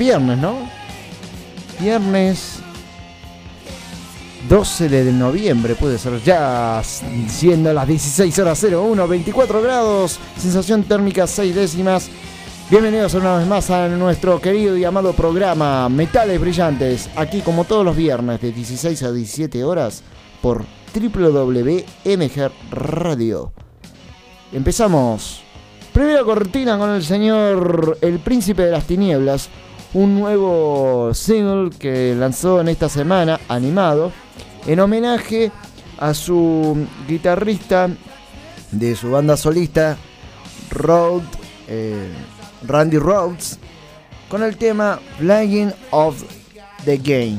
Viernes, ¿no? Viernes 12 de noviembre, puede ser ya siendo las 16 horas 01, 24 grados, sensación térmica 6 décimas. Bienvenidos una vez más a nuestro querido y amado programa Metales Brillantes, aquí como todos los viernes de 16 a 17 horas por www.mg Radio. Empezamos. Primera cortina con el señor El Príncipe de las Tinieblas, un nuevo single que lanzó en esta semana, animado, en homenaje a su guitarrista de su banda solista, Road, eh, Randy Rhodes, con el tema Flying of the Game.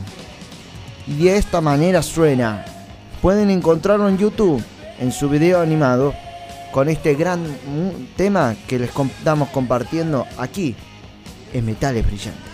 Y de esta manera suena. Pueden encontrarlo en YouTube, en su video animado, con este gran tema que les estamos compartiendo aquí en Metales Brillantes.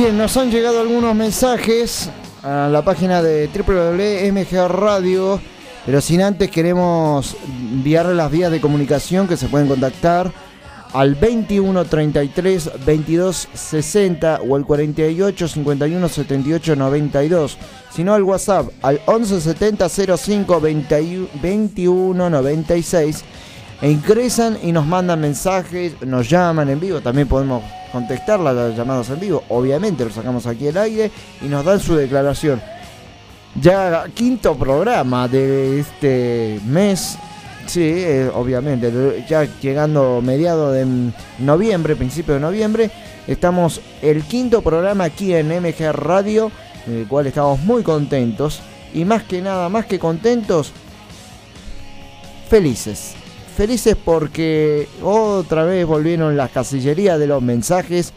Bien, nos han llegado algunos mensajes a la página de www.mg Radio, pero sin antes queremos enviarle las vías de comunicación que se pueden contactar al 21 33 22 60 o al 48 51 78 92, sino al WhatsApp al 11 70 05 21 96 e ingresan y nos mandan mensajes, nos llaman en vivo, también podemos contestar las llamadas en vivo, obviamente lo sacamos aquí al aire y nos dan su declaración. Ya quinto programa de este mes, sí, eh, obviamente, ya llegando mediado de noviembre, principio de noviembre, estamos el quinto programa aquí en MG Radio, en el cual estamos muy contentos y más que nada, más que contentos, felices felices porque otra vez volvieron las casillerías de los mensajes.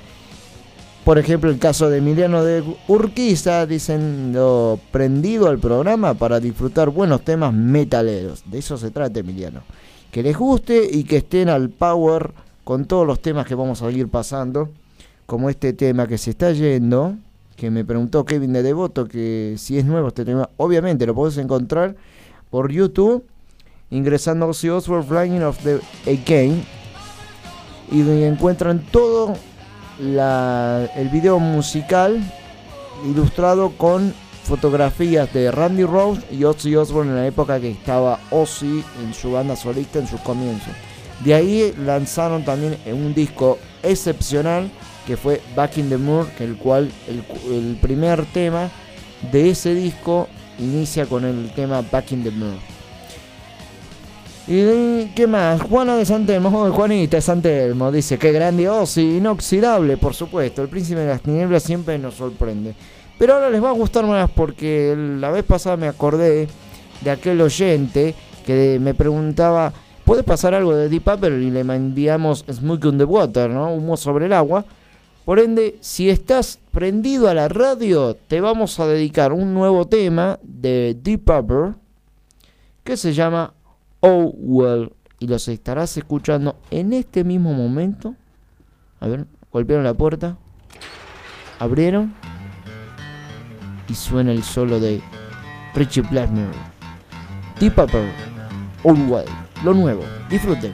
Por ejemplo, el caso de Emiliano de Urquiza, diciendo prendido al programa para disfrutar buenos temas metaleros. De eso se trata, Emiliano. Que les guste y que estén al power con todos los temas que vamos a ir pasando. Como este tema que se está yendo, que me preguntó Kevin de Devoto que si es nuevo este tema. Obviamente lo podés encontrar por YouTube ingresando a Ozzy Osbourne Flying of the Again y encuentran todo la- el video musical ilustrado con fotografías de Randy Rose y Ozzy Osbourne en la época que estaba Ozzy en su banda solista en sus comienzos. De ahí lanzaron también un disco excepcional que fue Back in the Moor, el cual el, el primer tema de ese disco inicia con el tema Back in the Moor. ¿Y qué más? Juana de Santelmo, Juanita de Santelmo, dice que grande Ozzy, inoxidable, por supuesto. El príncipe de las tinieblas siempre nos sorprende. Pero ahora les va a gustar más porque la vez pasada me acordé de aquel oyente que me preguntaba, ¿puede pasar algo de Deep Purple? Y le enviamos Smoke on the Water, ¿no? Humo sobre el agua. Por ende, si estás prendido a la radio, te vamos a dedicar un nuevo tema de Deep Purple que se llama Oh Well y los estarás escuchando en este mismo momento. A ver, golpearon la puerta, abrieron y suena el solo de Richie Blackmore. Deep Purple, Oh Well, lo nuevo. Disfruten.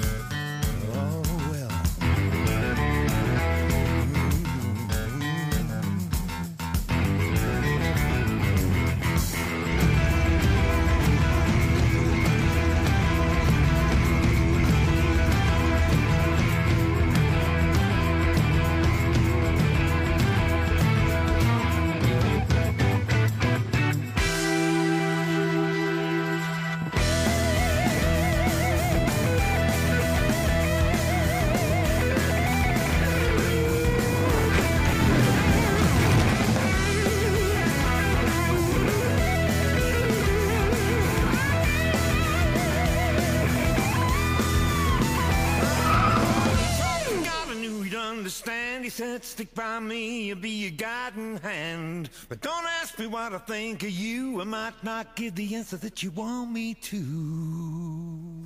Said, Stick by me, you'll be your guiding hand. But don't ask me what I think of you. I might not give the answer that you want me to.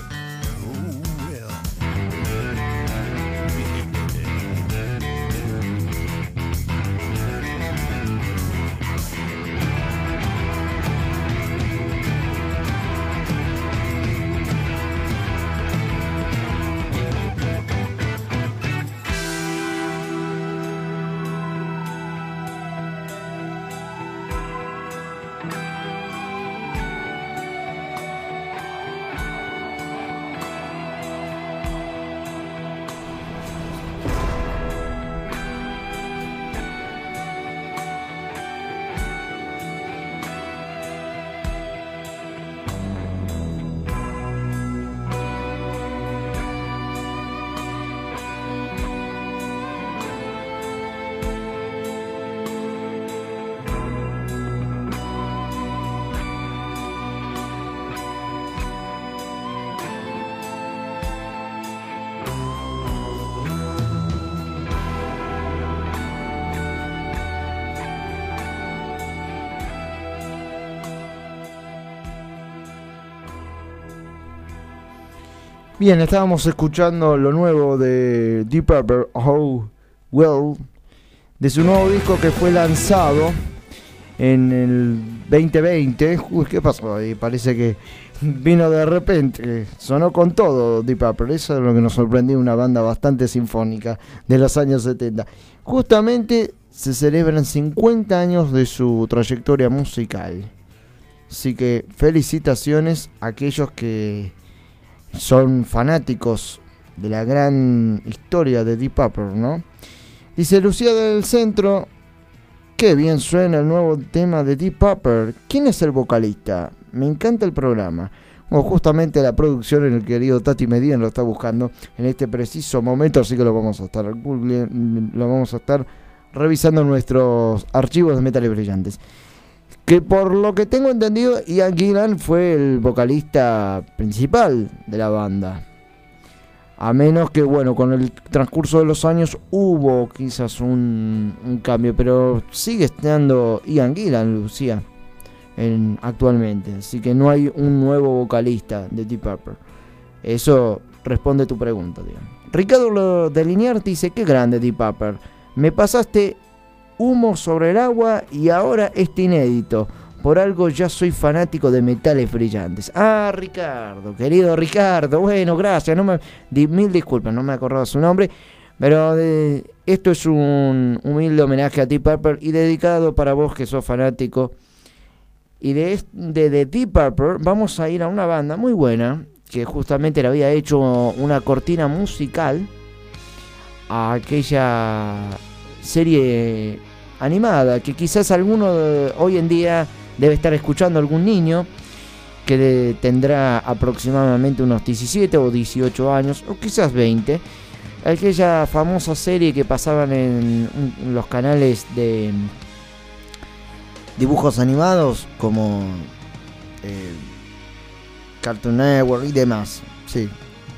Bien, estábamos escuchando lo nuevo de Deep Purple, How Well, de su nuevo disco que fue lanzado en el 2020. Uy, ¿qué pasó ahí? Parece que vino de repente, sonó con todo Deep Purple. Eso es lo que nos sorprendió, una banda bastante sinfónica de los años 70. Justamente se celebran 50 años de su trayectoria musical. Así que felicitaciones a aquellos que son fanáticos de la gran historia de Deep Purple, ¿no? Dice Lucía del Centro, qué bien suena el nuevo tema de Deep Purple. ¿Quién es el vocalista? Me encanta el programa. O justamente la producción en el querido Tati Medina lo está buscando en este preciso momento, así que lo vamos a estar lo vamos a estar revisando nuestros archivos de metales brillantes. Que por lo que tengo entendido, Ian Gillan fue el vocalista principal de la banda. A menos que, bueno, con el transcurso de los años hubo quizás un, cambio, pero sigue estando Ian Gillan, Lucía, en, actualmente. Así que no hay un nuevo vocalista de Deep Purple. Eso responde tu pregunta, digamos. Ricardo de Liniers dice, qué grande Deep Purple. Me pasaste humo sobre el agua y ahora este inédito. Por algo ya soy fanático de metales brillantes. Ah, Ricardo, querido Ricardo. Bueno, gracias. No me, mil disculpas, no me acordaba su nombre. Pero eh, esto es un humilde homenaje a Deep Purple y dedicado para vos que sos fanático. Y de, de, de Deep Purple vamos a ir a una banda muy buena que justamente le había hecho una cortina musical a aquella serie animada, que quizás alguno hoy en día debe estar escuchando algún niño que tendrá aproximadamente unos 17 o 18 años, o quizás 20. Aquella famosa serie que pasaban en, los canales de dibujos animados como eh, Cartoon Network y demás. Sí,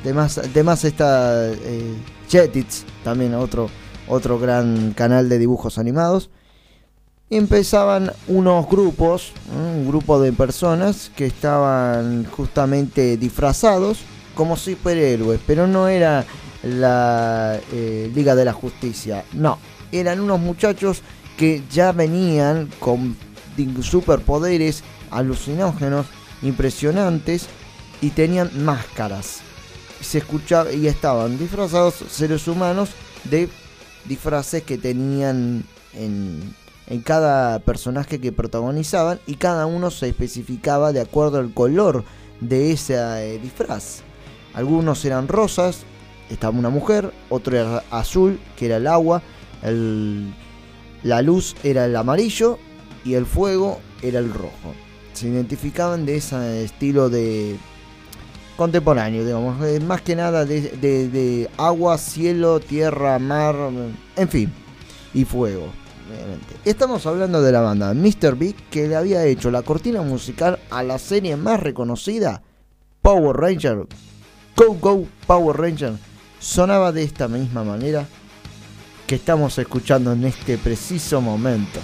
demás, demás está eh, Jetix, también otro otro gran canal de dibujos animados. empezaban unos grupos, un grupo de personas que estaban justamente disfrazados como superhéroes, pero no era la eh, Liga de la Justicia, no, eran unos muchachos que ya venían con superpoderes alucinógenos, impresionantes y tenían máscaras. Se escuchaba y estaban disfrazados seres humanos de disfraces que tenían en, en cada personaje que protagonizaban y cada uno se especificaba de acuerdo al color de ese eh, disfraz. Algunos eran rosas, estaba una mujer, otro era azul, que era el agua, la luz era el amarillo y el fuego era el rojo. Se identificaban de ese estilo de contemporáneo, digamos, eh, más que nada de, agua, cielo, tierra, mar, en fin, y fuego. Estamos hablando de la banda Mr. Big que le había hecho la cortina musical a la serie más reconocida, Power Ranger. Go Go Power Ranger sonaba de esta misma manera que estamos escuchando en este preciso momento.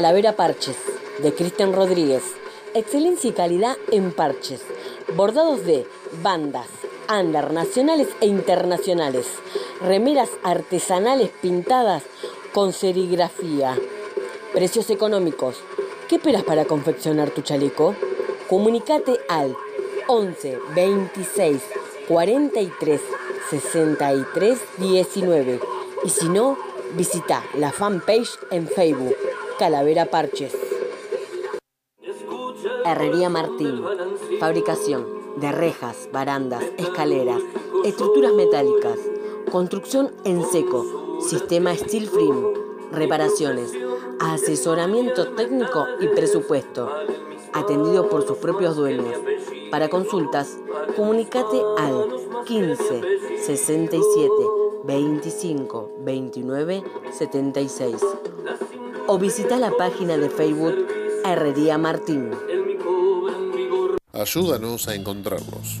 Calavera Parches, de Cristian Rodríguez. Excelencia y calidad en parches. Bordados de bandas, andar nacionales e internacionales. Remeras artesanales pintadas con serigrafía. Precios económicos. ¿Qué esperas para confeccionar tu chaleco? Comunicate al 11 26 43 63 19 y si no, visita la fanpage en Facebook Calavera Parches. Herrería Martín. Fabricación de rejas, barandas, escaleras, estructuras metálicas, construcción en seco, sistema steel frame, reparaciones, asesoramiento técnico y presupuesto. Atendido por sus propios dueños. Para consultas, comunicate al 15 67 25 29 76 o visita la página de Facebook Herrería Martín. Ayúdanos a encontrarlos.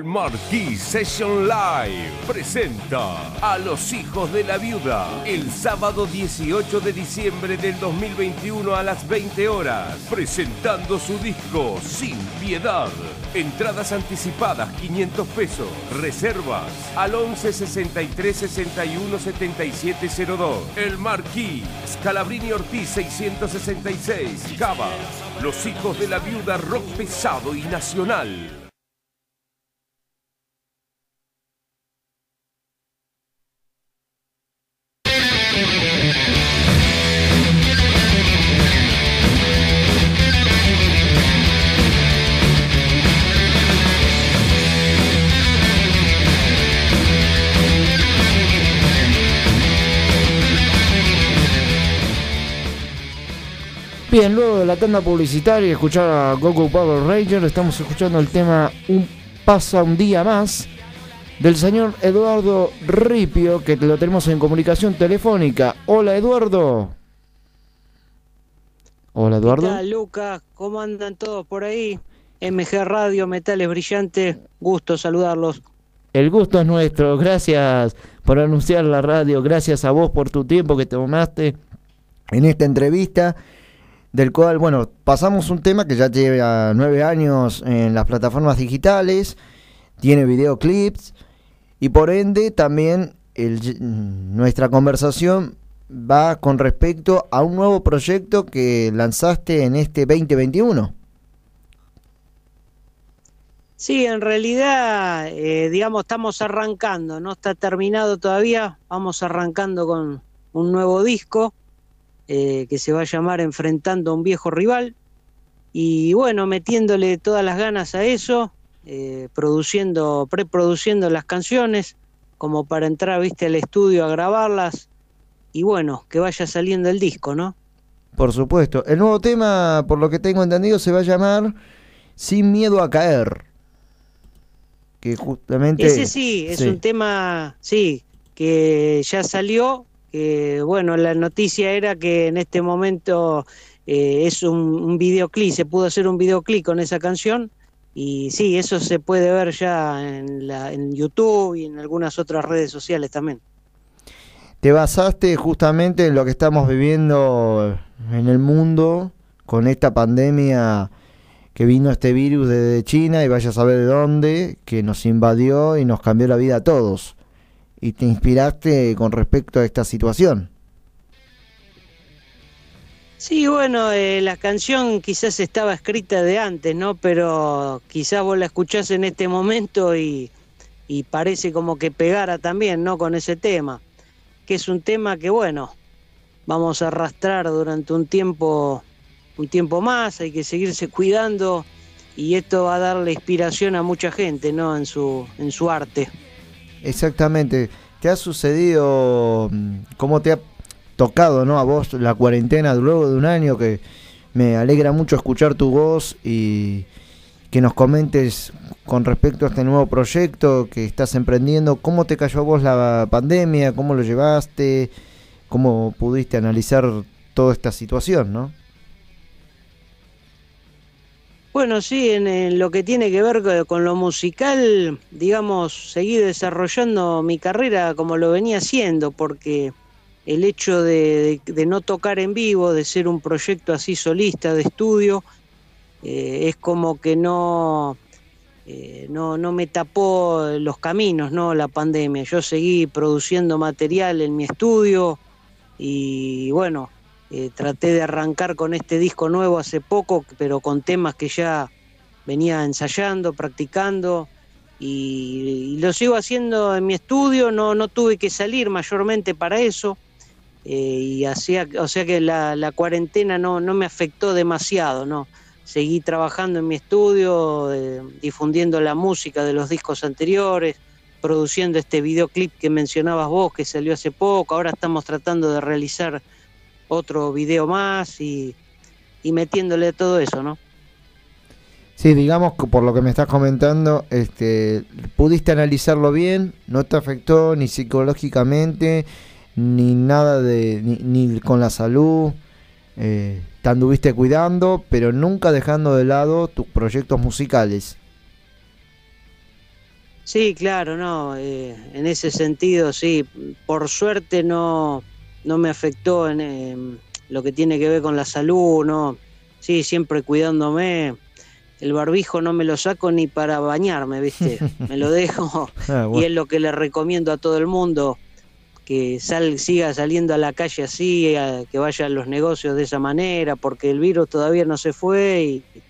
El Marquis Session Live presenta a los hijos de la viuda el sábado 18 de diciembre del 2021 a las 20 horas, presentando su disco Sin Piedad. Entradas anticipadas 500 pesos, reservas al 11 63 61 77 02. El Marquis, Scalabrini Ortiz 666, Cava. Los hijos de la viuda rock pesado y nacional. Bien, luego de la tanda publicitaria y escuchar a Goku Power Ranger, estamos escuchando el tema Un pasa un día más del señor Eduardo Ripio, que lo tenemos en comunicación telefónica. Hola Eduardo. Hola Eduardo. ¿Qué tal, Lucas? ¿Cómo andan todos por ahí? MG Radio, Metales Brillantes, gusto saludarlos. El gusto es nuestro, gracias por anunciar la radio, gracias a vos por tu tiempo que tomaste en esta entrevista, del cual, bueno, pasamos un tema que ya lleva nueve años en las plataformas digitales, tiene videoclips y por ende también nuestra conversación va con respecto a un nuevo proyecto que lanzaste en este 2021. Sí, en realidad, eh, digamos, estamos arrancando, no está terminado todavía, vamos arrancando con un nuevo disco eh, que se va a llamar Enfrentando a un viejo rival y bueno, metiéndole todas las ganas a eso, eh, produciendo, preproduciendo las canciones como para entrar, viste, al estudio a grabarlas y bueno, que vaya saliendo el disco, ¿no? Por supuesto. El nuevo tema, por lo que tengo entendido, se va a llamar Sin miedo a caer. Que justamente... Ese sí, es sí. un tema, sí, que ya salió. Que, bueno, la noticia era que en este momento eh, es un, un videoclip, se pudo hacer un videoclip con esa canción. Y sí, eso se puede ver ya en, la, en YouTube y en algunas otras redes sociales también. Te basaste justamente en lo que estamos viviendo en el mundo con esta pandemia que vino este virus desde China y vaya a saber de dónde, que nos invadió y nos cambió la vida a todos. Y te inspiraste con respecto a esta situación. Sí, bueno, eh, la canción quizás estaba escrita de antes, ¿no? Pero quizás vos la escuchás en este momento y, y parece como que pegara también, ¿no? Con ese tema, que es un tema que, bueno, vamos a arrastrar durante un tiempo, un tiempo más, hay que seguirse cuidando y esto va a darle inspiración a mucha gente, ¿no? En su, en su arte. Exactamente. ¿Te ha sucedido, mm, cómo te ha tocado, ¿no? A vos la cuarentena luego de un año que me alegra mucho escuchar tu voz y que nos comentes con respecto a este nuevo proyecto que estás emprendiendo, cómo te cayó a vos la pandemia, cómo lo llevaste, cómo pudiste analizar toda esta situación, ¿no? Bueno, sí, en, lo que tiene que ver con lo musical, digamos, seguí desarrollando mi carrera como lo venía haciendo, porque el hecho de, no tocar en vivo, de ser un proyecto así solista de estudio, eh, es como que no, eh, no, no me tapó los caminos, ¿no? La pandemia. Yo seguí produciendo material en mi estudio y bueno, eh, traté de arrancar con este disco nuevo hace poco, pero con temas que ya venía ensayando, practicando y, lo sigo haciendo en mi estudio, no, no tuve que salir mayormente para eso. Eh, y hacía, o sea que la, cuarentena no, no me afectó demasiado, ¿no? Seguí trabajando en mi estudio, eh, difundiendo la música de los discos anteriores, produciendo este videoclip que mencionabas vos, que salió hace poco, ahora estamos tratando de realizar otro video más y, metiéndole a todo eso, ¿no? Sí, digamos que por lo que me estás comentando, este, pudiste analizarlo bien, no te afectó ni psicológicamente, ni nada de, ni, con la salud, eh, te anduviste cuidando, pero nunca dejando de lado tus proyectos musicales. Sí, claro, no, eh, en ese sentido, sí, por suerte no, no me afectó en em, lo que tiene que ver con la salud, no, sí, siempre cuidándome. El barbijo no me lo saco ni para bañarme, ¿viste? Me lo dejo ah, y es lo que le recomiendo a todo el mundo, que sal, siga saliendo a la calle así, que vaya a los negocios de esa manera, porque el virus todavía no se fue y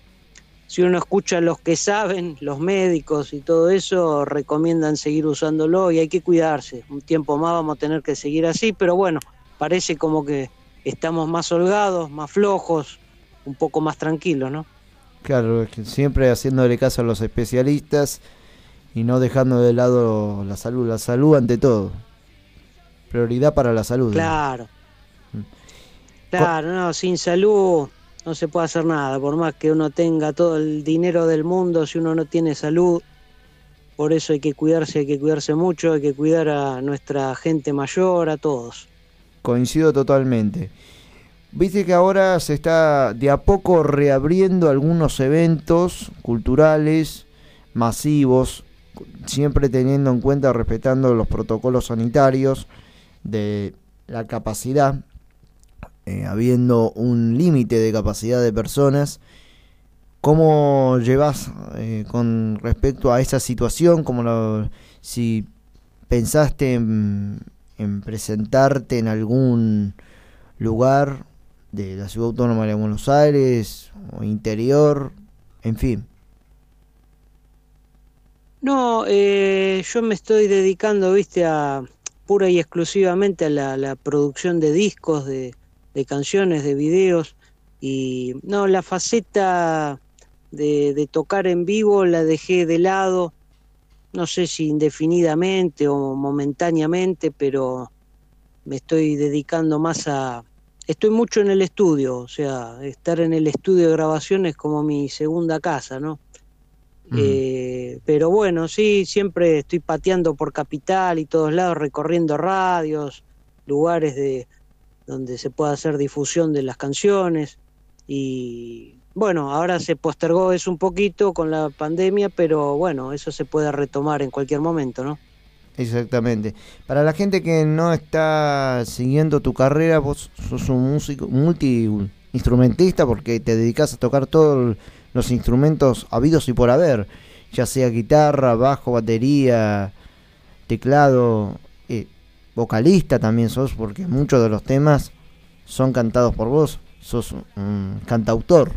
si uno escucha a los que saben, los médicos y todo eso, recomiendan seguir usándolo y hay que cuidarse. Un tiempo más vamos a tener que seguir así, pero bueno, parece como que estamos más holgados, más flojos, un poco más tranquilos, ¿no? Claro, siempre haciéndole caso a los especialistas y no dejando de lado la salud, la salud ante todo. Prioridad para la salud. Claro. Mm. Claro, no, sin salud no se puede hacer nada, por más que uno tenga todo el dinero del mundo, si uno no tiene salud, por eso hay que cuidarse, hay que cuidarse mucho, hay que cuidar a nuestra gente mayor, a todos. Coincido totalmente. Viste que ahora se está de a poco reabriendo algunos eventos culturales masivos, siempre teniendo en cuenta, respetando los protocolos sanitarios de la capacidad, eh, habiendo un límite de capacidad de personas. ¿Cómo llevas eh, con respecto a esa situación? Como si pensaste en en presentarte en algún lugar de la ciudad autónoma de Buenos Aires o interior, en fin. No, eh, yo me estoy dedicando, viste, a pura y exclusivamente a la, producción de discos, de, canciones, de videos. Y no, la faceta de, tocar en vivo la dejé de lado no sé si indefinidamente o momentáneamente, pero me estoy dedicando más a... Estoy mucho en el estudio, o sea, estar en el estudio de grabación es como mi segunda casa, ¿no? Mm. Eh, pero bueno, sí, siempre estoy pateando por Capital y todos lados, recorriendo radios, lugares de donde se pueda hacer difusión de las canciones y bueno, ahora se postergó eso un poquito con la pandemia, pero bueno, eso se puede retomar en cualquier momento, ¿no? Exactamente. Para la gente que no está siguiendo tu carrera, vos sos un músico multi-instrumentista porque te dedicas a tocar todos los instrumentos habidos y por haber, ya sea guitarra, bajo, batería, teclado, eh, vocalista también sos porque muchos de los temas son cantados por vos, sos cantautor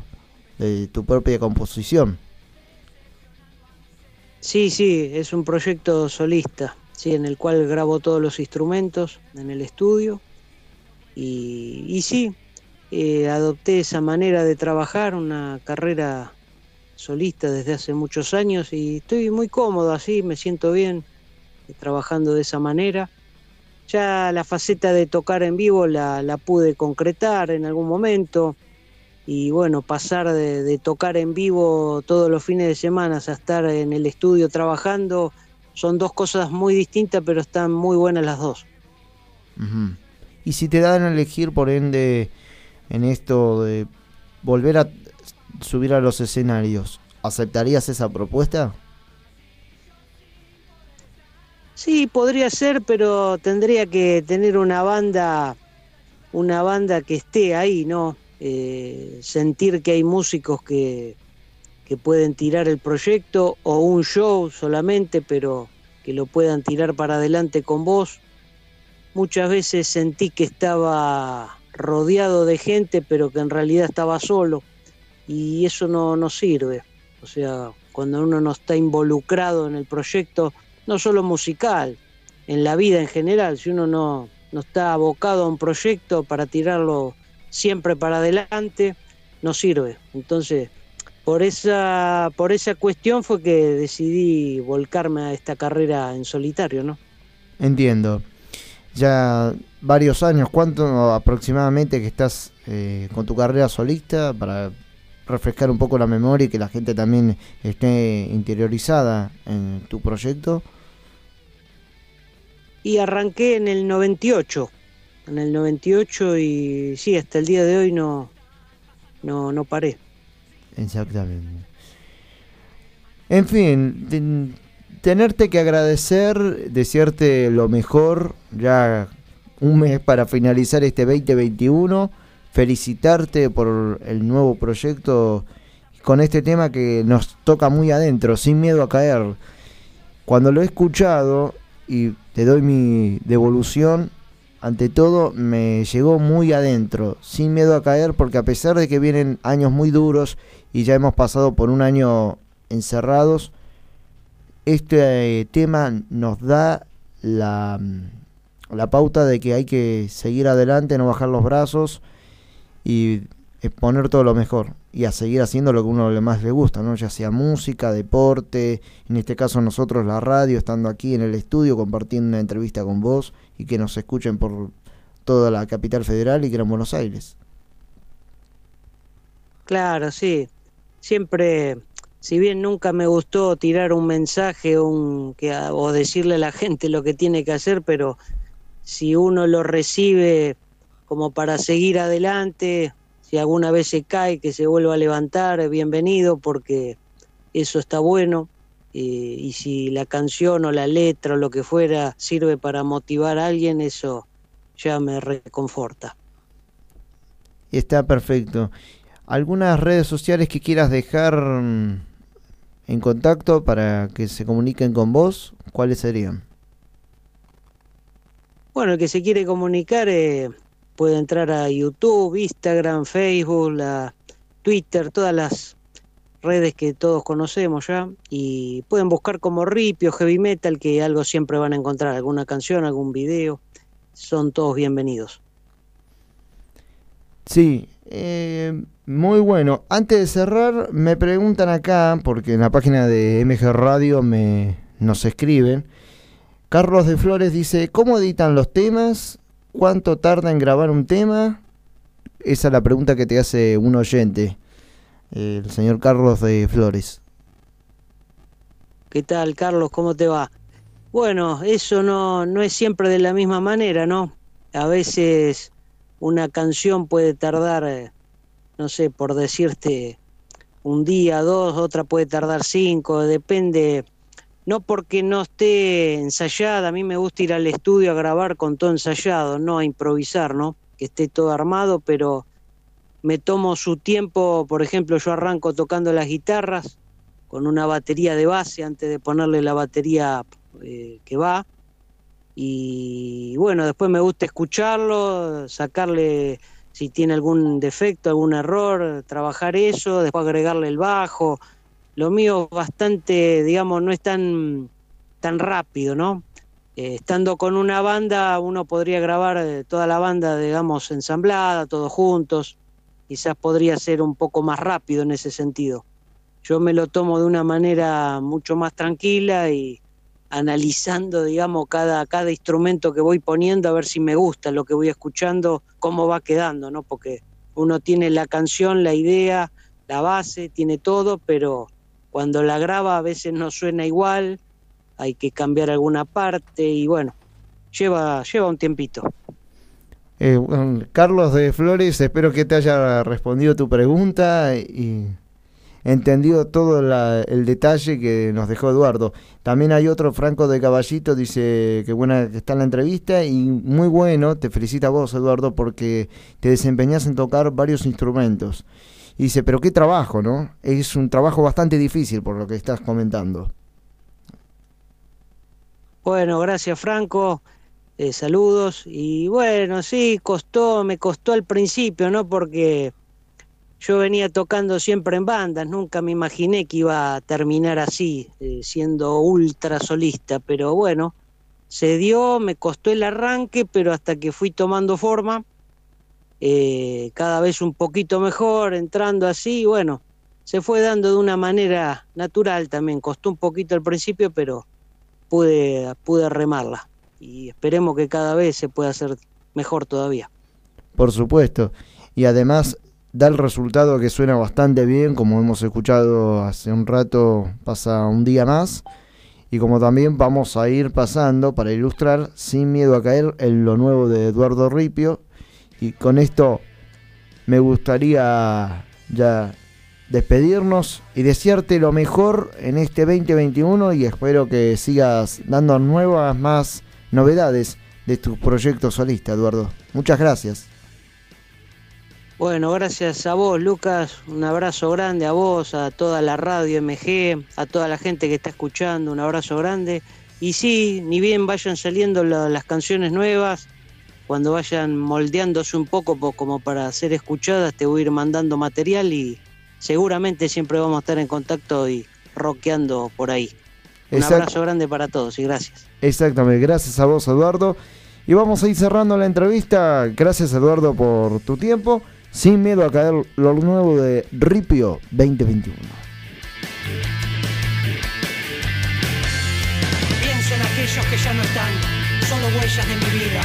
de tu propia composición. Sí, sí, es un proyecto solista, sí, en el cual grabo todos los instrumentos en el estudio y, sí, eh, adopté esa manera de trabajar, una carrera solista desde hace muchos años y estoy muy cómodo así, me siento bien eh, trabajando de esa manera ya la faceta de tocar en vivo la, la pude concretar en algún momento y bueno, pasar de, de, tocar en vivo todos los fines de semana a estar en el estudio trabajando son dos cosas muy distintas, pero están muy buenas las dos. Uh -huh. Y si te dan a elegir, por ende, en esto de volver a subir a los escenarios, ¿aceptarías esa propuesta? Sí, podría ser, pero tendría que tener una banda, una banda que esté ahí, ¿no? Eh, sentir que hay músicos que, que pueden tirar el proyecto o un show solamente, pero que lo puedan tirar para adelante con vos. Muchas veces sentí que estaba rodeado de gente, pero que en realidad estaba solo, y eso no, no sirve. O sea, cuando uno no está involucrado en el proyecto, no solo musical, en la vida en general, si uno no, no está abocado a un proyecto para tirarlo siempre para adelante, no sirve. Entonces, por esa, por esa cuestión fue que decidí volcarme a esta carrera en solitario, ¿no? Entiendo. Ya varios años, ¿cuánto aproximadamente que estás eh, con tu carrera solista para refrescar un poco la memoria y que la gente también esté interiorizada en tu proyecto? Y arranqué en el 98, en el 98 y sí, hasta el día de hoy no, no, no paré. Exactamente. En fin, ten, tenerte que agradecer, desearte lo mejor, ya un mes para finalizar este 2021, felicitarte por el nuevo proyecto con este tema que nos toca muy adentro, sin miedo a caer. Cuando lo he escuchado y te doy mi devolución, ante todo me llegó muy adentro, sin miedo a caer, porque a pesar de que vienen años muy duros y ya hemos pasado por un año encerrados, este eh, tema nos da la, la pauta de que hay que seguir adelante, no bajar los brazos y exponer todo lo mejor y a seguir haciendo lo que uno más le gusta, ¿no? ya sea música, deporte, en este caso nosotros la radio, estando aquí en el estudio compartiendo una entrevista con vos y que nos escuchen por toda la capital federal y Gran Buenos Aires. Claro, sí. Siempre, si bien nunca me gustó tirar un mensaje un, que, o decirle a la gente lo que tiene que hacer, pero si uno lo recibe como para seguir adelante, si alguna vez se cae, que se vuelva a levantar, bienvenido, porque eso está bueno. Y, y, si la canción o la letra o lo que fuera sirve para motivar a alguien, eso ya me reconforta. Está perfecto. ¿Algunas redes sociales que quieras dejar en contacto para que se comuniquen con vos? ¿Cuáles serían? Bueno, el que se quiere comunicar eh, puede entrar a YouTube, Instagram, Facebook, la Twitter, todas las redes que todos conocemos ya y pueden buscar como Ripio, Heavy Metal, que algo siempre van a encontrar, alguna canción, algún video, son todos bienvenidos. Sí, eh, muy bueno. Antes de cerrar, me preguntan acá, porque en la página de MG Radio me nos escriben, Carlos de Flores dice, ¿cómo editan los temas? ¿Cuánto tarda en grabar un tema? Esa es la pregunta que te hace un oyente el señor Carlos de Flores. ¿Qué tal, Carlos? ¿Cómo te va? Bueno, eso no, no es siempre de la misma manera, ¿no? A veces una canción puede tardar, no sé, por decirte, un día, dos, otra puede tardar cinco, depende, no porque no esté ensayada, a mí me gusta ir al estudio a grabar con todo ensayado, no a improvisar, ¿no? Que esté todo armado, pero me tomo su tiempo, por ejemplo, yo arranco tocando las guitarras con una batería de base antes de ponerle la batería eh, que va. Y bueno, después me gusta escucharlo, sacarle si tiene algún defecto, algún error, trabajar eso, después agregarle el bajo. Lo mío bastante, digamos, no es tan, tan rápido, ¿no? Eh, estando con una banda, uno podría grabar eh, toda la banda, digamos, ensamblada, todos juntos quizás podría ser un poco más rápido en ese sentido. Yo me lo tomo de una manera mucho más tranquila y analizando, digamos, cada, cada instrumento que voy poniendo, a ver si me gusta lo que voy escuchando, cómo va quedando, ¿no? Porque uno tiene la canción, la idea, la base, tiene todo, pero cuando la graba a veces no suena igual, hay que cambiar alguna parte y bueno, lleva, lleva un tiempito. Eh, Carlos de Flores, espero que te haya respondido tu pregunta y entendido todo el detalle que nos dejó Eduardo. También hay otro, Franco de Caballito, dice que buena que está en la entrevista y muy bueno, te felicita a vos Eduardo porque te desempeñás en tocar varios instrumentos. Dice, pero qué trabajo, ¿no? Es un trabajo bastante difícil por lo que estás comentando. Bueno, gracias Franco, eh, saludos. Y bueno, sí, costó, me costó al principio, ¿no? Porque yo venía tocando siempre en bandas, nunca me imaginé que iba a terminar así, eh, siendo ultra solista, pero bueno, se dio, me costó el arranque, pero hasta que fui tomando forma, eh, cada vez un poquito mejor, entrando así, bueno, se fue dando de una manera natural también, costó un poquito al principio, pero pude, pude remarla y esperemos que cada vez se pueda hacer mejor todavía. Por supuesto, y además da el resultado que suena bastante bien, como hemos escuchado hace un rato, pasa un día más, y como también vamos a ir pasando para ilustrar sin miedo a caer en lo nuevo de Eduardo Ripio, y con esto me gustaría ya despedirnos y desearte lo mejor en este 2021 y espero que sigas dando nuevas más novedades de tus proyectos solistas, Eduardo. Muchas gracias. Bueno, gracias a vos, Lucas. Un abrazo grande a vos, a toda la radio MG, a toda la gente que está escuchando. Un abrazo grande. Y sí, ni bien vayan saliendo las canciones nuevas, cuando vayan moldeándose un poco como para ser escuchadas, te voy a ir mandando material y seguramente siempre vamos a estar en contacto y rockeando por ahí. Un abrazo grande para todos y gracias. Exactamente, gracias a vos, Eduardo. Y vamos a ir cerrando la entrevista. Gracias, Eduardo, por tu tiempo. Sin miedo a caer lo nuevo de Ripio 2021. Pienso en aquellos que ya no están, solo huellas de mi vida.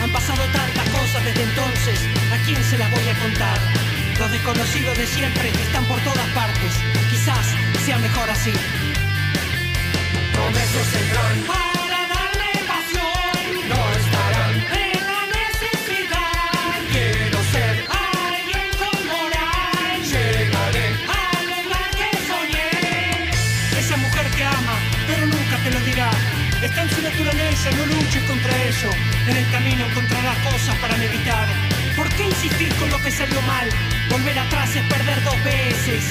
Han pasado tantas cosas desde entonces, ¿a quién se las voy a contar? Los desconocidos de siempre están por todas partes, quizás sea mejor así. Con Está no luches contra eso. En el camino encontrarás cosas para meditar. ¿Por qué insistir con lo que salió mal? Volver atrás es perder dos veces.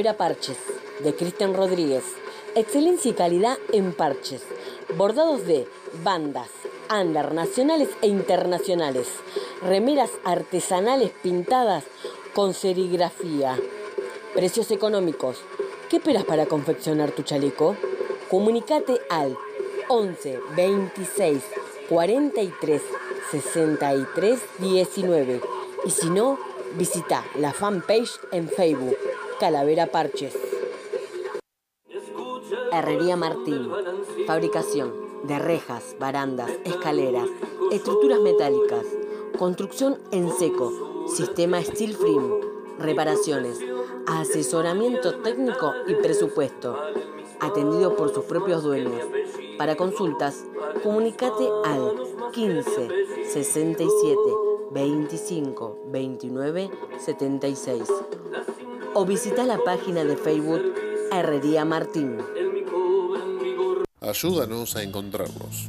Parches, de Cristian Rodríguez. Excelencia y calidad en parches. Bordados de bandas, andar nacionales e internacionales. remeras artesanales pintadas con serigrafía. Precios económicos. ¿Qué esperas para confeccionar tu chaleco? Comunicate al 11 26 43 63 19 y si no, visita la fanpage en Facebook Calavera Parches. Herrería Martín. Fabricación de rejas, barandas, escaleras, estructuras metálicas, construcción en seco, sistema steel frame, reparaciones, asesoramiento técnico y presupuesto, atendido por sus propios dueños. Para consultas, comunicate al 15 67 25 29 76 o visita la página de Facebook Herrería Martín. Ayúdanos a encontrarlos.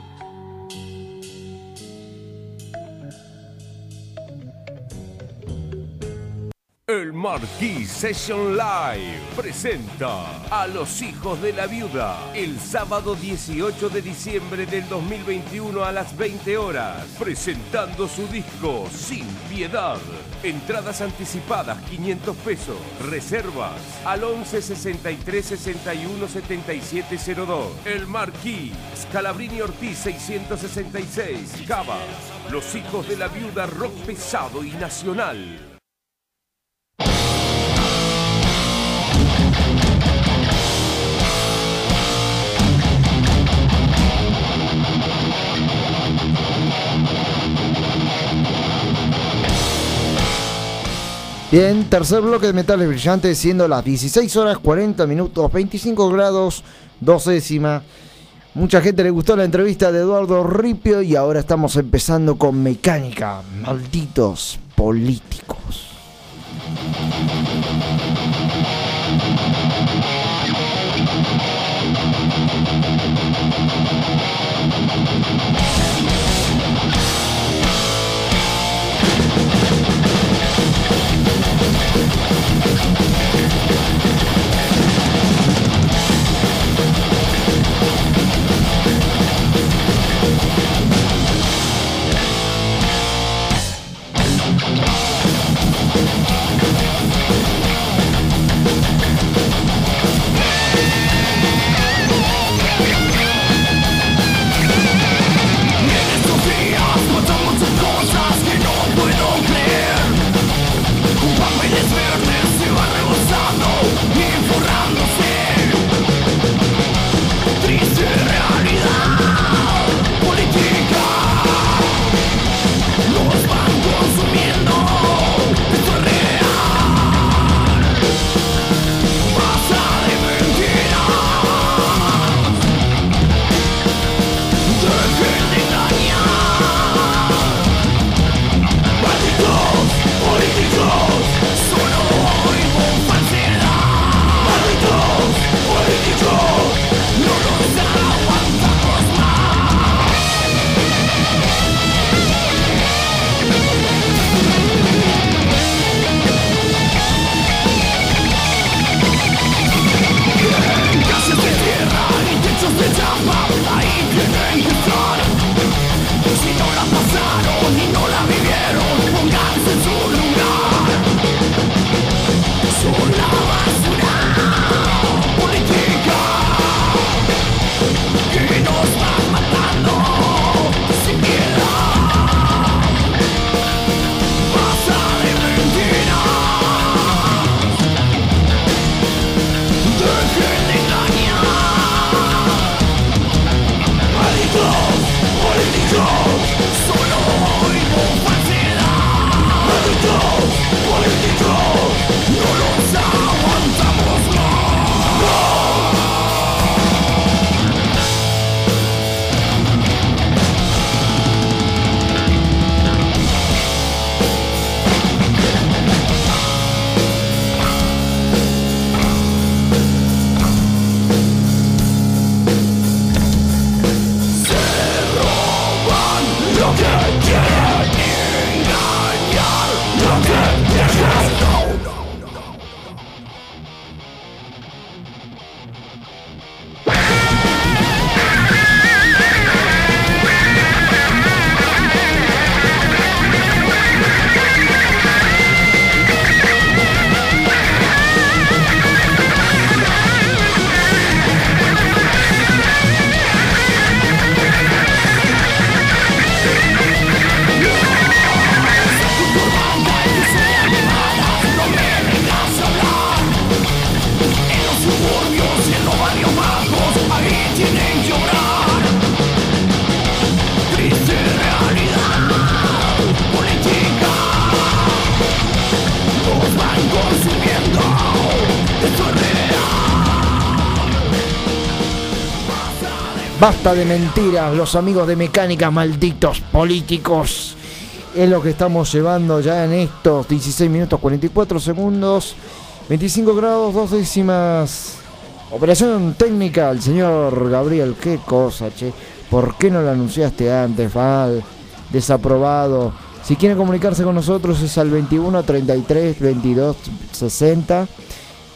El Marquis Session Live presenta a los hijos de la viuda el sábado 18 de diciembre del 2021 a las 20 horas, presentando su disco Sin Piedad. Entradas anticipadas 500 pesos, reservas al 11 63 61 77 02. El Marquis, Scalabrini Ortiz 666, Cava. Los hijos de la viuda rock pesado y nacional. Bien, tercer bloque de metales brillantes, siendo las 16 horas 40 minutos, 25 grados, dos décimas. Mucha gente le gustó la entrevista de Eduardo Ripio y ahora estamos empezando con mecánica. Malditos políticos. Basta de mentiras, los amigos de mecánica, malditos políticos. Es lo que estamos llevando ya en estos 16 minutos 44 segundos. 25 grados, dos décimas. Operación técnica, el señor Gabriel. Qué cosa, che. ¿Por qué no lo anunciaste antes, Val? Desaprobado. Si quieren comunicarse con nosotros es al 21 33 22 60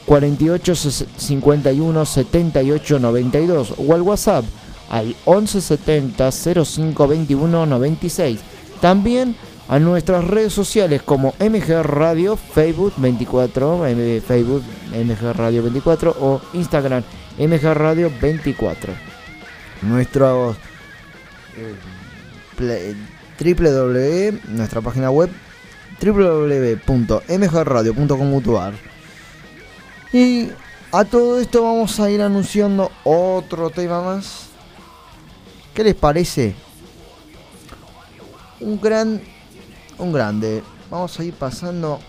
48 51 78 92 o al WhatsApp al 11 70 05 21 96. También a nuestras redes sociales como MG Radio, Facebook 24, M- Facebook MG Radio 24 o Instagram MG Radio 24. Nuestro eh, www, nuestra página web www.mgradio.com.ar y a todo esto vamos a ir anunciando otro tema más. ¿Qué les parece? Un gran un grande. Vamos a ir pasando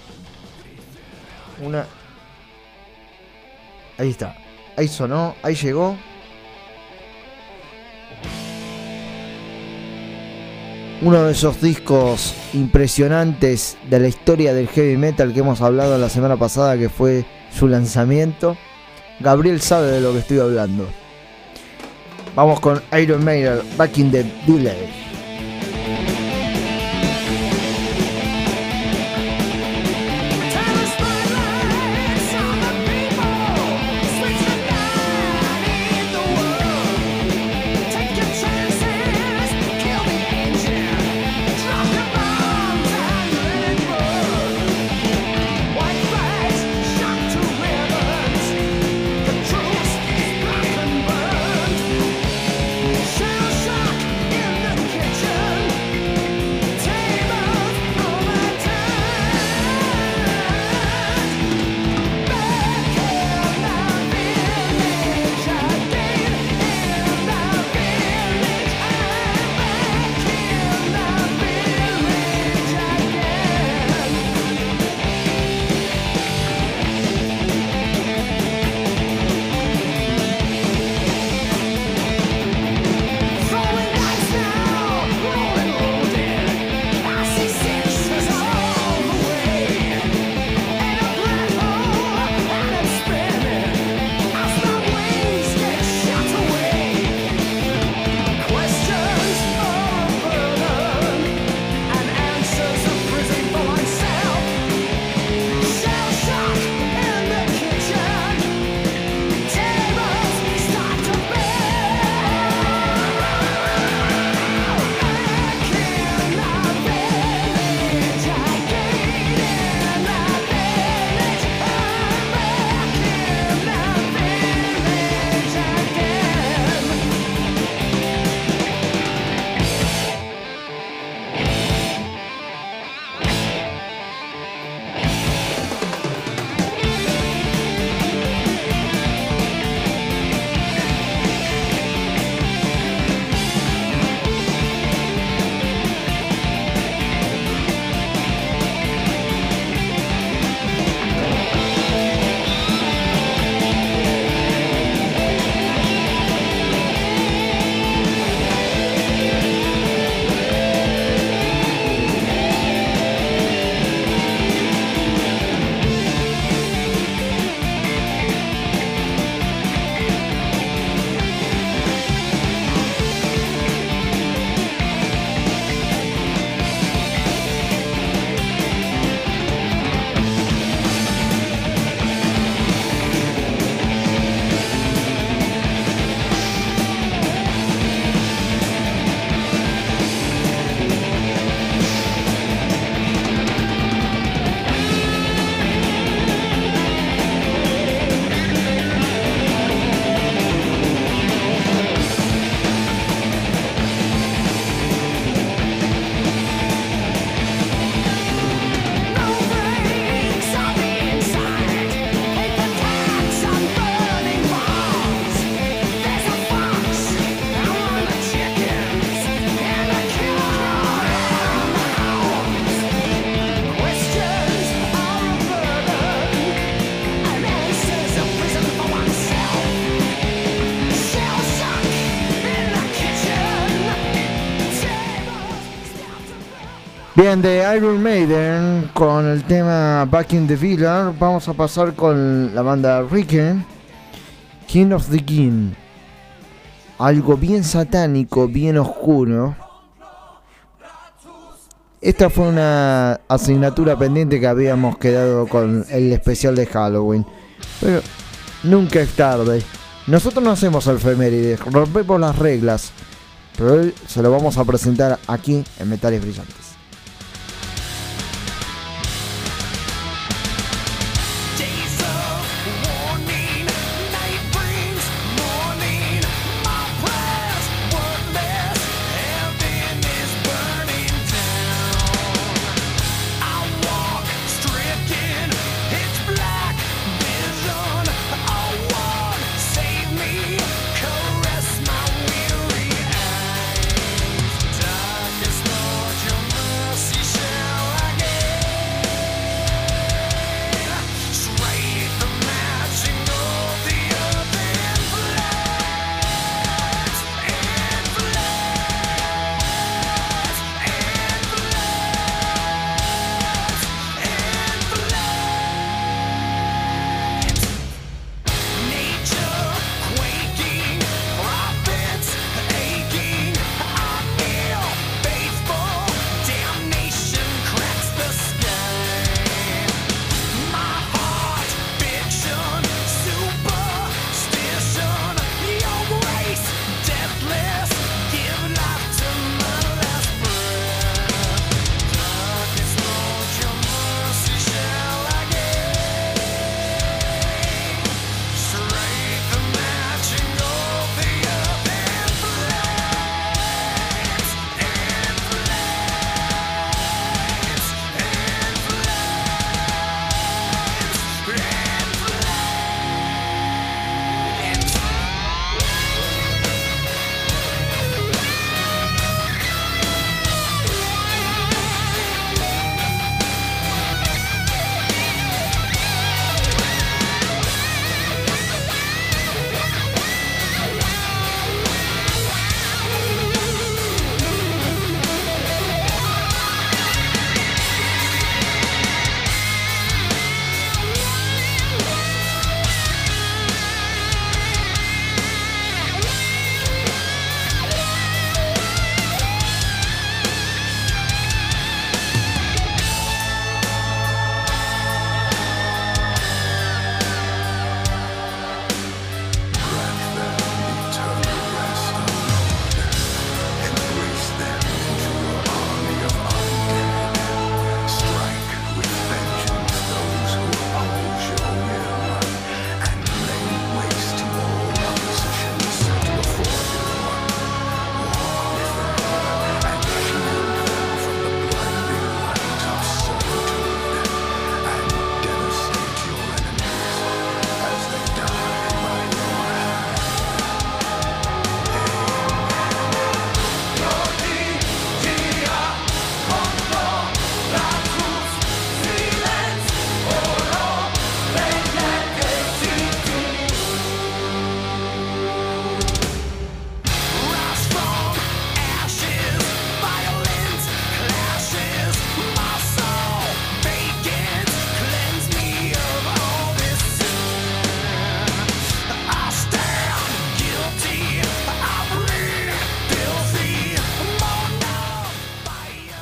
una Ahí está. Ahí sonó, ahí llegó. Uno de esos discos impresionantes de la historia del heavy metal que hemos hablado la semana pasada, que fue su lanzamiento. Gabriel sabe de lo que estoy hablando. Vamos con Iron Maiden, Back in the Village. Bien, de Iron Maiden con el tema Back in the Villa, vamos a pasar con la banda Ricken, King of the King. Algo bien satánico, bien oscuro. Esta fue una asignatura pendiente que habíamos quedado con el especial de Halloween. Pero nunca es tarde. Nosotros no hacemos efemérides, rompemos las reglas. Pero hoy se lo vamos a presentar aquí en Metales Brillantes.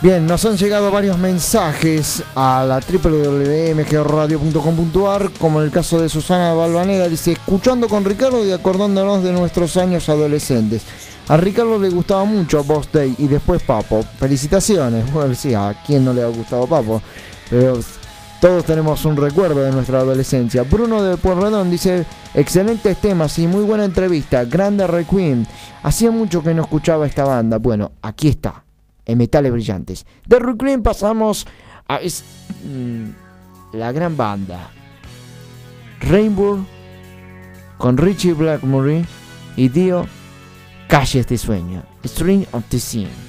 Bien, nos han llegado varios mensajes a la www.mgradio.com.ar, como en el caso de Susana Balvanera, dice, escuchando con Ricardo y acordándonos de nuestros años adolescentes. A Ricardo le gustaba mucho Boss Day y después Papo. Felicitaciones. Bueno, sí, a quién no le ha gustado Papo. Pero todos tenemos un recuerdo de nuestra adolescencia. Bruno de Pueyrredón dice, excelentes temas y muy buena entrevista. Grande Requiem. Hacía mucho que no escuchaba esta banda. Bueno, aquí está en Metales Brillantes. De Requiem pasamos a es- mm, la gran banda Rainbow con Richie Blackmore y Dio Calle este sueño. String of the Scene.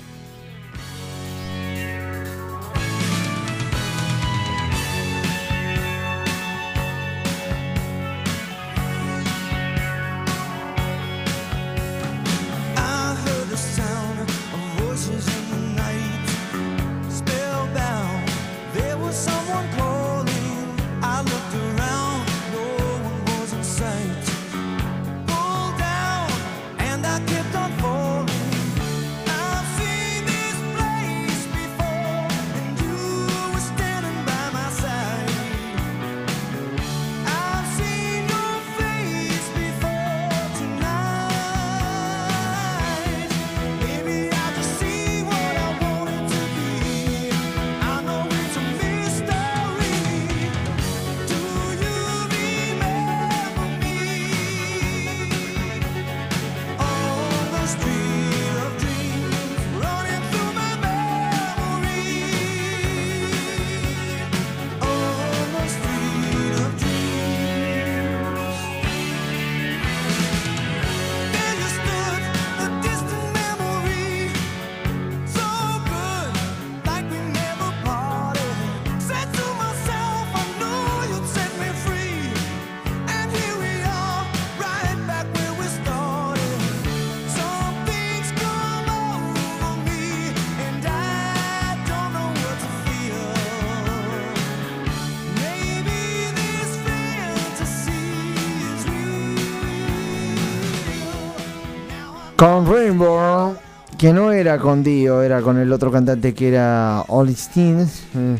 Que no era con Dio, era con el otro cantante que era Oli Steens. Eh,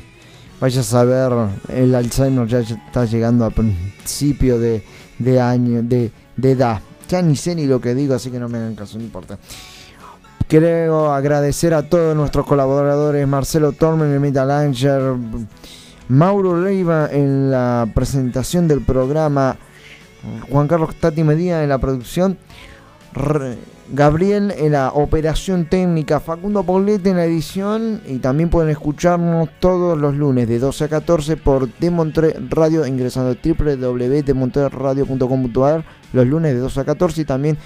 vaya a saber, el Alzheimer ya está llegando a principio de, de año, de, de edad. Ya ni sé ni lo que digo, así que no me hagan caso, no importa. Quiero agradecer a todos nuestros colaboradores, Marcelo Tormen en Metal Launcher, Mauro Leiva en la presentación del programa, Juan Carlos Tati Medina en la producción, Gabriel en la operación técnica, Facundo Paulete en la edición y también pueden escucharnos todos los lunes de 12 a 14 por Demontre Radio ingresando a www.demontreradio.com.ar los lunes de 12 a 14 y también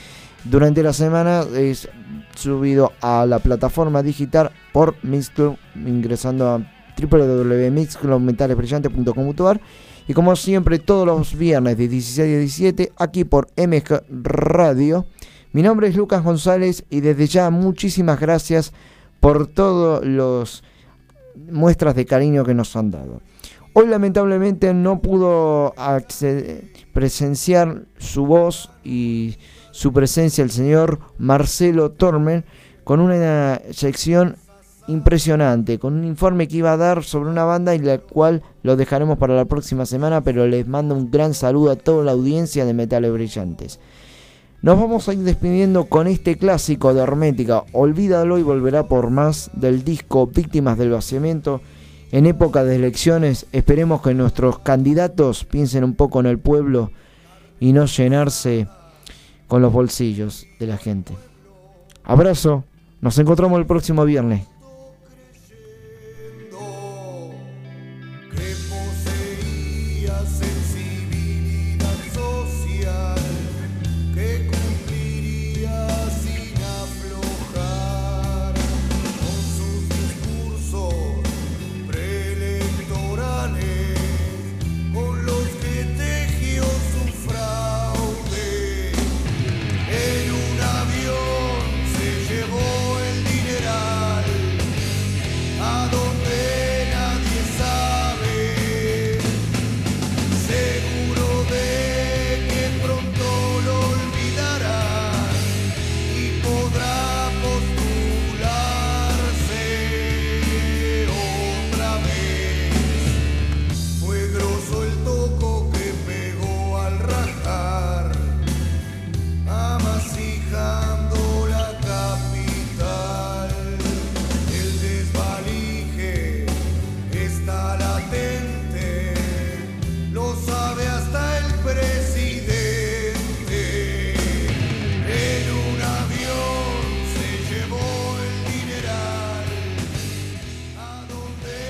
durante la semana es subido a la plataforma digital por Mixcloud ingresando a www.mixcloudmetalesbrillantes.com.ar y como siempre todos los viernes de 16 a 17 aquí por MG Radio. Mi nombre es Lucas González y desde ya muchísimas gracias por todos los muestras de cariño que nos han dado. Hoy lamentablemente no pudo presenciar su voz y su presencia el señor Marcelo Tormen con una sección impresionante, con un informe que iba a dar sobre una banda y la cual lo dejaremos para la próxima semana, pero les mando un gran saludo a toda la audiencia de Metales Brillantes. Nos vamos a ir despidiendo con este clásico de Hermética, Olvídalo y volverá por más del disco Víctimas del Vaciamiento. En época de elecciones, esperemos que nuestros candidatos piensen un poco en el pueblo y no llenarse con los bolsillos de la gente. Abrazo, nos encontramos el próximo viernes.